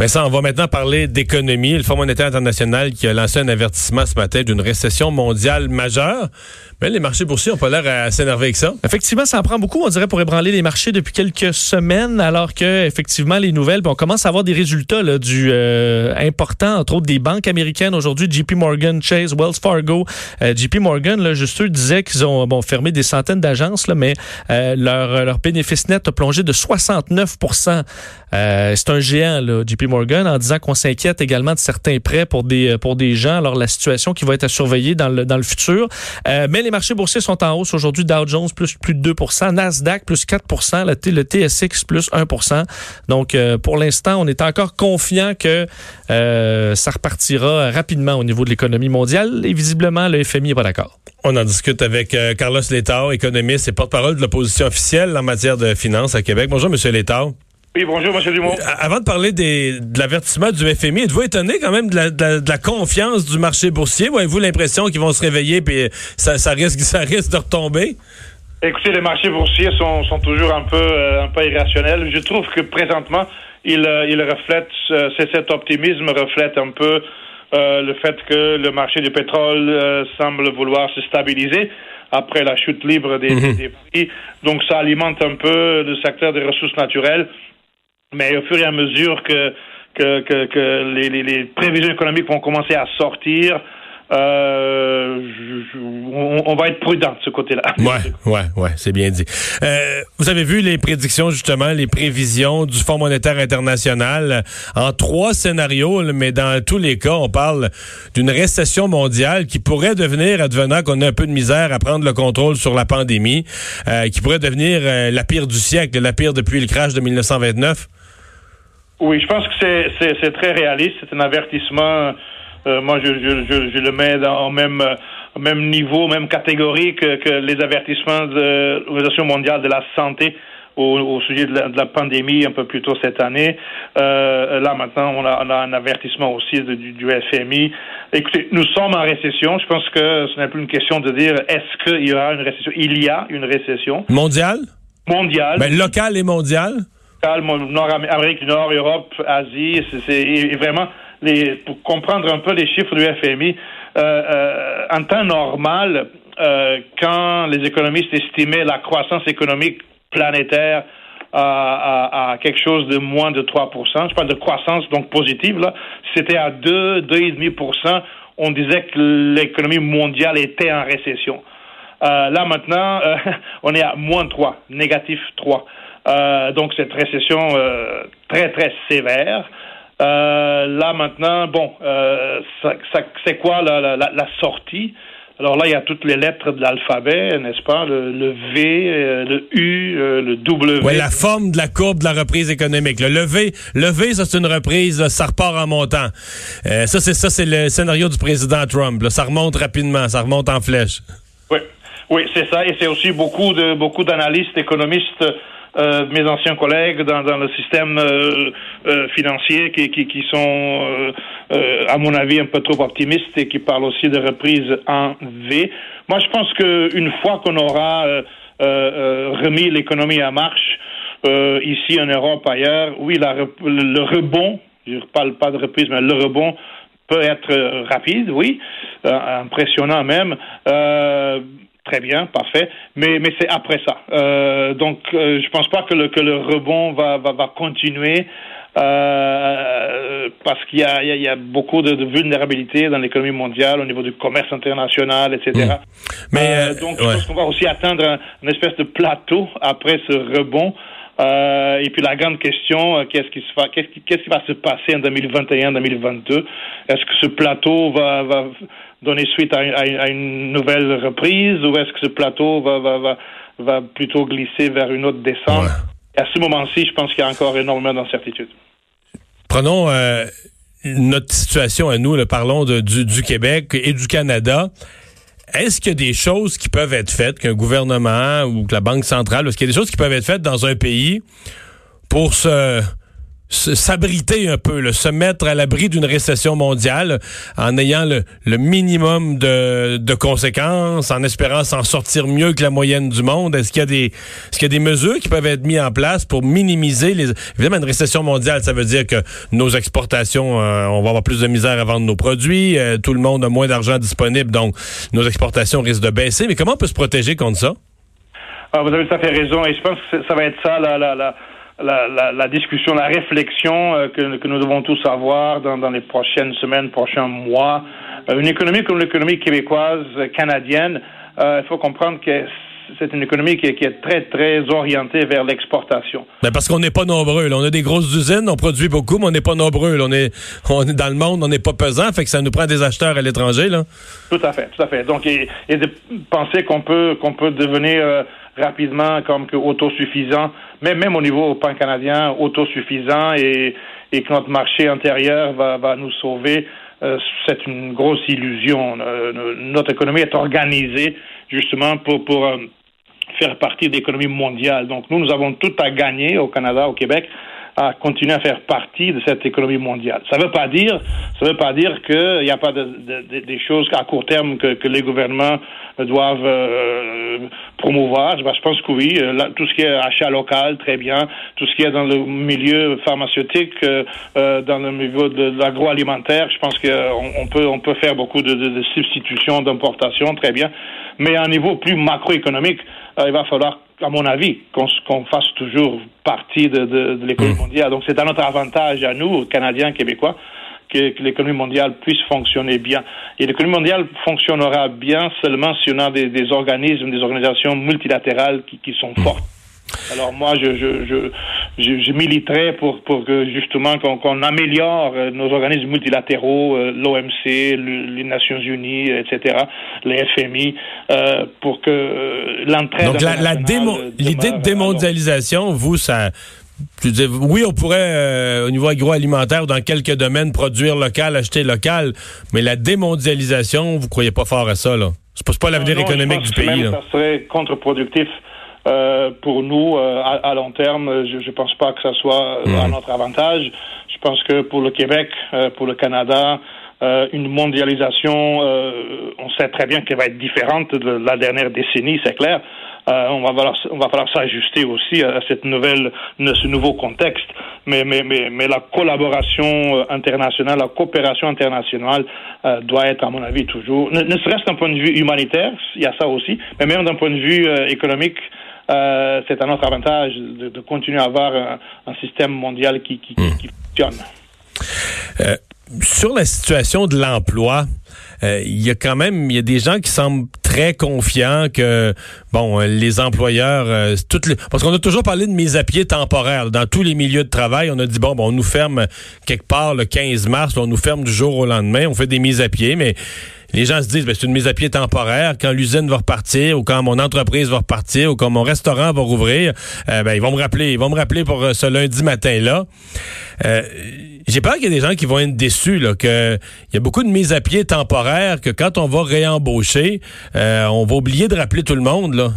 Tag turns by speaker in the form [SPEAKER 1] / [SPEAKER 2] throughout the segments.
[SPEAKER 1] Vincent, on va maintenant parler d'économie. Le Fonds monétaire international qui a lancé un avertissement ce matin d'une récession mondiale majeure. Mais les marchés boursiers n'ont pas l'air à s'énerver avec ça.
[SPEAKER 2] Effectivement, ça en prend beaucoup, on dirait, pour ébranler les marchés depuis quelques semaines, alors que effectivement les nouvelles, on commence à avoir des résultats là, du euh, important, entre autres des banques américaines aujourd'hui, JP Morgan, Chase, Wells Fargo, euh, JP Morgan, là, juste eux disaient qu'ils ont bon fermé des centaines d'agences, là, mais euh, leur leur bénéfice net a plongé de 69% C'est un géant, là, JP Morgan, en disant qu'on s'inquiète également de certains prêts pour des des gens. Alors la situation qui va être à surveiller dans le futur, mais les marchés boursiers sont en hausse aujourd'hui. Dow Jones plus, plus de 2% Nasdaq plus 4 le, le TSX plus 1% Donc, euh, pour l'instant, on est encore confiant que euh, ça repartira rapidement au niveau de l'économie mondiale. Et visiblement, le FMI n'est pas d'accord.
[SPEAKER 1] On en discute avec euh, Carlos Letao, économiste et porte-parole de l'opposition officielle en matière de finances à Québec. Bonjour, Monsieur Letao.
[SPEAKER 3] Oui, bonjour, M. Dumont.
[SPEAKER 1] Avant de parler des, de l'avertissement du FMI, êtes-vous étonné quand même de la, de, la, confiance du marché boursier? Ou avez-vous l'impression qu'ils vont se réveiller et ça, ça, risque, ça risque de retomber?
[SPEAKER 3] Écoutez, les marchés boursiers sont, sont toujours un peu, euh, un peu irrationnels. Je trouve que présentement, ils, euh, ils reflètent, euh, cet optimisme reflète un peu le fait que le marché du pétrole semble vouloir se stabiliser après la chute libre des, mhm. des, prix. Donc ça alimente un peu le secteur des ressources naturelles. Mais au fur et à mesure que, que, que, que les, les, les, prévisions économiques vont commencer à sortir, euh, on, on, va être prudent de ce côté-là.
[SPEAKER 1] Ouais, ouais, ouais, c'est bien dit. Euh, vous avez vu les prédictions justement, les prévisions du Fonds monétaire international en trois scénarios, mais dans tous les cas, on parle d'une récession mondiale qui pourrait devenir, advenant qu'on a un peu de misère à prendre le contrôle sur la pandémie, euh, qui pourrait devenir euh, la pire du siècle, la pire depuis le crash de 1929.
[SPEAKER 3] Oui, je pense que c'est très réaliste. C'est un avertissement. Euh, moi, je, je, je, le mets dans, au même, même niveau, même catégorie que, que les avertissements de l'Organisation mondiale de la santé au, au sujet de la, de la, pandémie un peu plus tôt cette année. Euh, là, maintenant, on a, on a, un avertissement aussi du, du, FMI. Écoutez, nous sommes en récession. Je pense que ce n'est plus une question de dire est-ce qu'il y aura une récession? Il y a une récession.
[SPEAKER 1] Mondiale?
[SPEAKER 3] Mondiale.
[SPEAKER 1] Ben, locale et mondiale?
[SPEAKER 3] Nord Amérique du Nord, Europe, Asie, c'est vraiment pour comprendre un peu les chiffres du FMI. Euh, euh, en temps normal, euh, quand les économistes estimaient la croissance économique planétaire à, quelque chose de moins de 3 je parle de croissance donc positive, c'était à 2, 2,5 on disait que l'économie mondiale était en récession. Là maintenant, on est à moins 3, négatif 3. Euh, donc cette récession euh, très très sévère. Euh, là maintenant, bon, ça, ça, c'est quoi la, la, la, sortie? Alors là, il y a toutes les lettres de l'alphabet, n'est-ce pas? Le, le V, le U, le W.
[SPEAKER 1] Oui, la forme de la courbe de la reprise économique. Le V, le v ça c'est une reprise, ça repart en montant. Ça, c'est ça, c'est le scénario du président Trump. Là. Ça remonte rapidement, ça remonte en flèche.
[SPEAKER 3] Oui, oui, c'est ça. Et c'est aussi beaucoup de beaucoup d'analystes, économistes euh, mes anciens collègues dans, dans le système euh, euh, financier qui, qui, qui sont, à mon avis, un peu trop optimistes et qui parlent aussi de reprise en V. Moi, je pense qu'une fois qu'on aura remis l'économie en marche, ici en Europe, ailleurs, oui, le rebond, je ne parle pas de reprise, mais le rebond peut être rapide, oui, impressionnant même. Très bien, parfait. Mais, mais c'est après ça. Euh, donc, euh, je pense pas que le, que le rebond va, va, va continuer. Euh, parce qu'il y a, il y a beaucoup de, de vulnérabilité dans l'économie mondiale au niveau du commerce international, etc. Mmh. Mais euh, donc, je pense qu'on va aussi atteindre un, une espèce de plateau après ce rebond. Euh, et puis la grande question, qu'est-ce qui, se va, qu'est-ce qui, va se passer en 2021-2022 Est-ce que ce plateau va, va donner suite à, une nouvelle reprise ou est-ce que ce plateau va, va, va, va plutôt glisser vers une autre descente? À ce moment-ci, je pense qu'il y a encore énormément d'incertitudes.
[SPEAKER 1] Prenons euh, notre situation à nous, parlons de, du, du Québec et du Canada. Est-ce qu'il y a des choses qui peuvent être faites, qu'un gouvernement ou que la Banque centrale, est-ce qu'il y a des choses qui peuvent être faites dans un pays pour se s'abriter un peu, se mettre à l'abri d'une récession mondiale en ayant le, minimum de, de, conséquences, en espérant s'en sortir mieux que la moyenne du monde? Est-ce qu'il y a des est-ce qu'il y a des mesures qui peuvent être mises en place pour minimiser les évidemment une récession mondiale, ça veut dire que nos exportations, euh, on va avoir plus de misère à vendre nos produits, euh, tout le monde a moins d'argent disponible, donc nos exportations risquent de baisser. Mais comment on peut se protéger contre ça?
[SPEAKER 3] Ah, vous avez tout à fait raison, et je pense que ça va être ça la, la, la la, la, discussion, la réflexion euh, que, que, nous devons tous avoir dans, dans les prochaines semaines, prochains mois. Euh, une économie comme l'économie québécoise, canadienne, euh, il faut comprendre que c'est une économie qui est, qui est, très, très orientée vers l'exportation.
[SPEAKER 1] Ben parce qu'on n'est pas nombreux. Là. On a des grosses usines, on produit beaucoup, mais on n'est pas nombreux. On, est, on est dans le monde, on n'est pas pesant, fait que ça nous prend des acheteurs à l'étranger. Là.
[SPEAKER 3] Tout à fait, tout à fait. Donc, et, et de penser qu'on peut, qu'on peut devenir rapidement comme que autosuffisant, même, même au niveau pan-canadien, autosuffisant et, et que notre marché intérieur va, va nous sauver, euh, c'est une grosse illusion. Euh, notre économie est organisée justement pour, pour euh, faire partie de l'économie mondiale. Donc nous, nous avons tout à gagner au Canada, au Québec, à continuer à faire partie de cette économie mondiale. Ça ne veut pas dire, ça veut pas dire qu'il n'y a pas de, de, des choses à court terme que, les gouvernements doivent euh, promouvoir. Je pense que oui, euh, tout ce qui est achat local, très bien. Tout ce qui est dans le milieu pharmaceutique, euh, euh dans le milieu de, l'agroalimentaire, je pense qu'on on peut, on peut faire beaucoup de, de substitutions, d'importations, très bien. Mais à un niveau plus macroéconomique, il va falloir à mon avis, qu'on fasse toujours partie de, de, de l'économie mmh. mondiale. Donc, c'est à notre avantage, à nous, Canadiens, Québécois, que, que l'économie mondiale puisse fonctionner bien. Et l'économie mondiale fonctionnera bien seulement si on a des, des organismes, des organisations multilatérales qui, qui sont mmh. Alors moi, je, je, je, je, militerai pour, pour que justement qu'on améliore euh, nos organismes multilatéraux, euh, l'OMC, les Nations Unies, etc., les FMI, euh, pour que l'entraide.
[SPEAKER 1] Donc la, l'idée de démondialisation, vous, ça. Oui, on pourrait, au niveau agroalimentaire, dans quelques domaines, produire local, acheter local, mais la démondialisation, vous croyez pas fort à ça, là? C'est pas, pas l'avenir économique du pays.
[SPEAKER 3] Ça serait contre-productif. Euh, pour nous, euh, à, long terme, je ne pense pas que ça soit euh, à notre avantage. Je pense que pour le Québec, pour le Canada, une mondialisation, on sait très bien qu'elle va être différente de la dernière décennie, c'est clair. on va falloir, on va falloir s'ajuster aussi à cette nouvelle, ce nouveau contexte. Mais, mais, mais, mais la collaboration internationale, la coopération internationale doit être, à mon avis, toujours, ne, ne serait-ce d'un point de vue humanitaire, il y a ça aussi, mais même d'un point de vue économique, euh, c'est à notre avantage de, continuer à avoir un, système mondial qui, qui, hmm. fonctionne.
[SPEAKER 1] Euh, sur la situation de l'emploi, euh, il y a quand même il y a des gens qui semblent très confiants que bon les employeurs toutes les, parce qu'on a toujours parlé de mise à pied temporaire dans tous les milieux de travail on a dit bon, bon on nous ferme quelque part le 15 mars on nous ferme du jour au lendemain on fait des mises à pied mais les gens se disent, ben, c'est une mise à pied temporaire. Quand l'usine va repartir, ou quand mon entreprise va repartir, ou quand mon restaurant va rouvrir, euh, ben, ils vont me rappeler. Ils vont me rappeler pour euh, ce lundi matin-là. Euh, j'ai peur qu'il y ait des gens qui vont être déçus, là, il y a beaucoup de mises à pied temporaires, que quand on va réembaucher, on va oublier de rappeler tout le monde, là.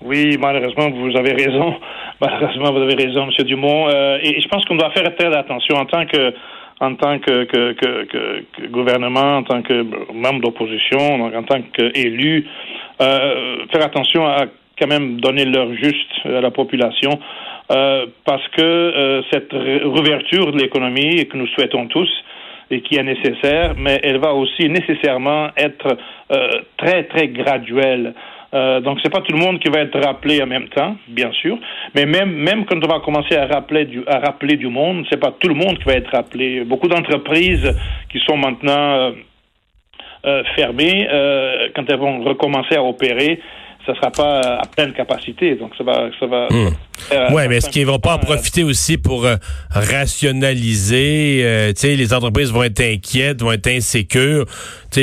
[SPEAKER 3] Oui, malheureusement, vous avez raison. Malheureusement, vous avez raison, M. Dumont. et je pense qu'on doit faire très attention en tant que en tant que, que, que, gouvernement, en tant que membre d'opposition, en tant qu'élu, euh, faire attention à quand même donner l'heure juste à la population, euh, parce que euh, cette réouverture de l'économie que nous souhaitons tous, et qui est nécessaire, mais elle va aussi nécessairement être euh, très, très graduelle. Euh, donc, c'est pas tout le monde qui va être rappelé en même temps, bien sûr, mais même, même quand on va commencer à rappeler du, à rappeler du monde, c'est pas tout le monde qui va être rappelé. Beaucoup d'entreprises qui sont maintenant euh, euh fermées, euh, quand elles vont recommencer à opérer, ça sera pas à pleine capacité. Donc, ça va. Ça va
[SPEAKER 1] hmm. oui, mais est-ce qu'ils vont pas en profiter aussi pour euh, rationaliser? Euh, tu sais, les entreprises vont être inquiètes, vont être insécures.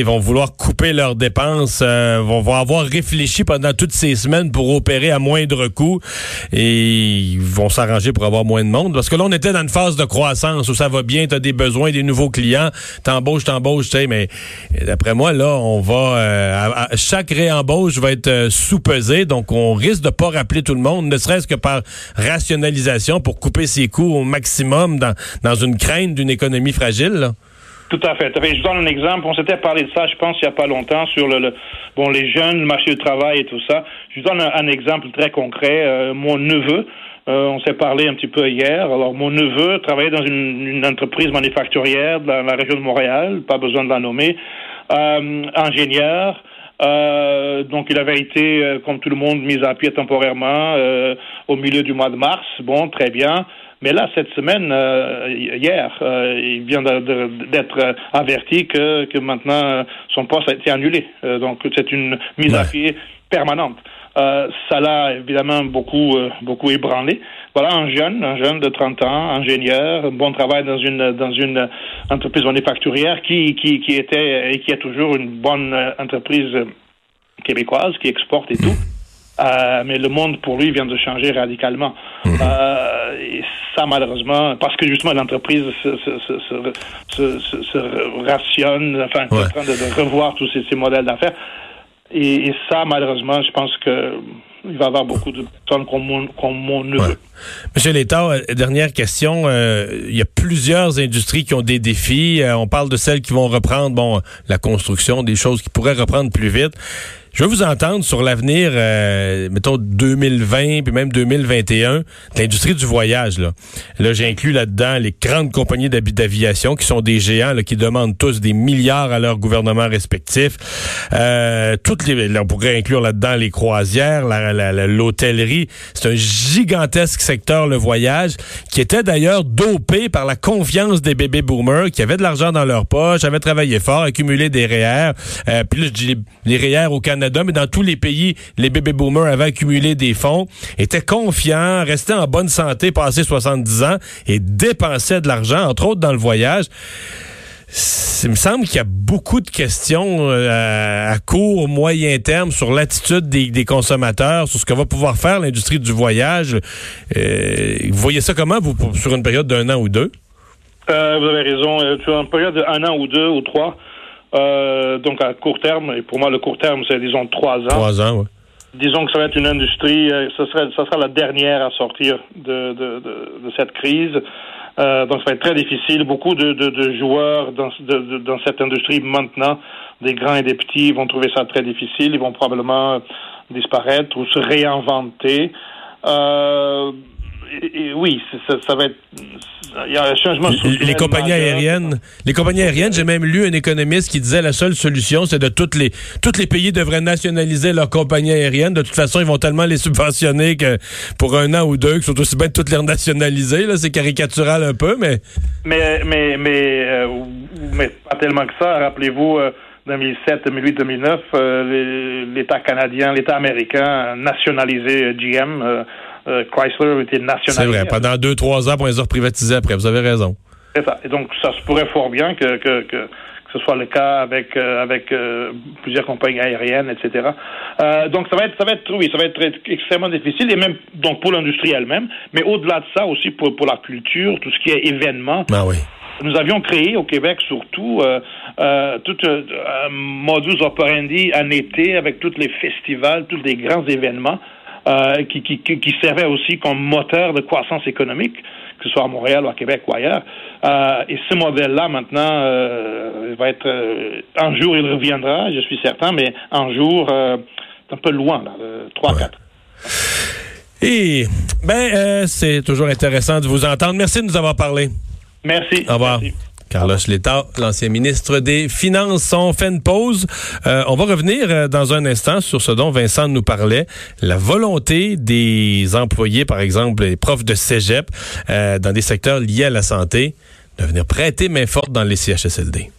[SPEAKER 1] Vont vouloir couper leurs dépenses, euh, vont, avoir réfléchi pendant toutes ces semaines pour opérer à moindre coût et ils vont s'arranger pour avoir moins de monde. Parce que là, on était dans une phase de croissance où ça va bien, tu as des besoins, des nouveaux clients, t'embauches, t'embauches, tu sais, mais d'après moi, là, on va... Euh, chaque réembauche va être euh, sous-pesée, donc on risque de pas rappeler tout le monde, ne serait-ce que par rationalisation pour couper ses coûts au maximum dans, dans une crainte d'une économie fragile.
[SPEAKER 3] Tout à fait. Je donne un exemple. On s'était parlé de ça, je pense, il n'y a pas longtemps, sur le, bon les jeunes, le marché du travail et tout ça. Je vous donne un, exemple très concret. Euh, mon neveu, euh, on s'est parlé un petit peu hier. Alors, mon neveu travaillait dans une, entreprise manufacturière dans la région de Montréal, pas besoin de la nommer, euh, ingénieur. Euh, donc, il avait été, euh, comme tout le monde, mis à pied temporairement euh, au milieu du mois de mars. Bon, très bien. Mais là, cette semaine, hier, il vient d'être averti que, que maintenant son poste a été annulé. donc, c'est une mise à pied permanente. ça l'a évidemment beaucoup, beaucoup ébranlé. Voilà un jeune, un jeune de 30 ans, ingénieur, bon travail dans une dans une entreprise manufacturière qui qui, qui était et qui est toujours une bonne entreprise québécoise qui exporte et tout. Euh, mais le monde pour lui vient de changer radicalement. Mhm. Euh, et ça, malheureusement, parce que justement l'entreprise se, se, se, se, rationne, enfin, est en train de, revoir tous ces, ces modèles d'affaires. Et, et, ça, malheureusement, je pense que il va y avoir beaucoup de personnes comme mon, comme mon neveu.
[SPEAKER 1] Monsieur Létard, euh, dernière question. Euh, il y a plusieurs industries qui ont des défis. Euh, on parle de celles qui vont reprendre, bon, la construction, des choses qui pourraient reprendre plus vite. Je veux vous entendre sur l'avenir, euh, mettons 2020 puis même 2021 de l'industrie du voyage. Là, là j'ai inclus là-dedans les grandes compagnies d'aviation qui sont des géants là, qui demandent tous des milliards à leurs gouvernements respectifs. Euh, toutes les, là, on pourrait inclure là-dedans les croisières, l'hôtellerie. C'est un gigantesque secteur le voyage qui était d'ailleurs dopé par la confiance des bébés boomers qui avaient de l'argent dans leur poche, avaient travaillé fort, accumulé des REER. Euh, puis là, je dis les, REER au Canada mais dans tous les pays, les baby boomers avaient accumulé des fonds, étaient confiants, restaient en bonne santé passé 70 ans et dépensaient de l'argent, entre autres dans le voyage. Il me semble qu'il y a beaucoup de questions euh, à court, moyen terme sur l'attitude des, consommateurs, sur ce que va pouvoir faire l'industrie du voyage. Euh, vous voyez ça comment, vous, sur une période d'un an ou deux?
[SPEAKER 3] Euh, vous avez raison. Sur une période d'un an ou deux ou trois, euh, donc à court terme, et pour moi le court terme c'est disons trois ans.
[SPEAKER 1] Trois ans, oui.
[SPEAKER 3] Disons que ça va être une industrie, euh, ce, serait, ça sera la dernière à sortir de, de, de, cette crise. Euh, donc ça va être très difficile. Beaucoup de, de joueurs dans, dans cette industrie maintenant, des grands et des petits, vont trouver ça très difficile. Ils vont probablement disparaître ou se réinventer. Euh, oui, ça, va être. Il y a un changement
[SPEAKER 1] Les compagnies aériennes, les compagnies aériennes, j'ai même lu un économiste qui disait la seule solution, c'est de toutes les tous les pays devraient nationaliser leurs compagnies aériennes. De toute façon, ils vont tellement les subventionner que pour un an ou deux, qu'ils sont aussi bien de toutes les renationaliser. Là, c'est caricatural un peu, mais.
[SPEAKER 3] Mais mais mais euh, mais pas tellement que ça. Rappelez-vous. 2007, 2008, 2009, l'État canadien, l'État américain a nationalisé GM. Euh, Chrysler était nationalisé.
[SPEAKER 1] C'est vrai, pendant deux, trois ans pour les heures privatisées après, vous avez raison.
[SPEAKER 3] C'est ça. Et donc, ça se pourrait fort bien que, que, que, ce soit le cas avec, euh, avec euh, plusieurs compagnies aériennes, etc. donc, ça va être, ça va être, oui, ça va être extrêmement difficile, et même donc pour l'industrie elle-même, mais au-delà de ça aussi pour, pour la culture, tout ce qui est événement.
[SPEAKER 1] Ah oui.
[SPEAKER 3] Nous avions créé au Québec surtout tout un modus operandi en été avec tous les festivals, tous les grands événements euh, qui, qui, qui, servait aussi comme moteur de croissance économique, que ce soit à Montréal ou à Québec ou ailleurs. Euh, et ce modèle-là, maintenant, euh, va être... Euh, un jour, il reviendra, je suis certain, mais un jour, c'est un peu loin, là, 3-4.
[SPEAKER 1] Et, ben, c'est toujours intéressant de vous entendre. Merci de nous avoir parlé.
[SPEAKER 3] Merci.
[SPEAKER 1] Au revoir.
[SPEAKER 3] Merci.
[SPEAKER 1] Carlos Létard, l'ancien ministre des Finances. On fait une pause. Euh, on va revenir euh, dans un instant sur ce dont Vincent nous parlait, la volonté des employés, par exemple les profs de cégep, euh, dans des secteurs liés à la santé, de venir prêter main forte dans les CHSLD.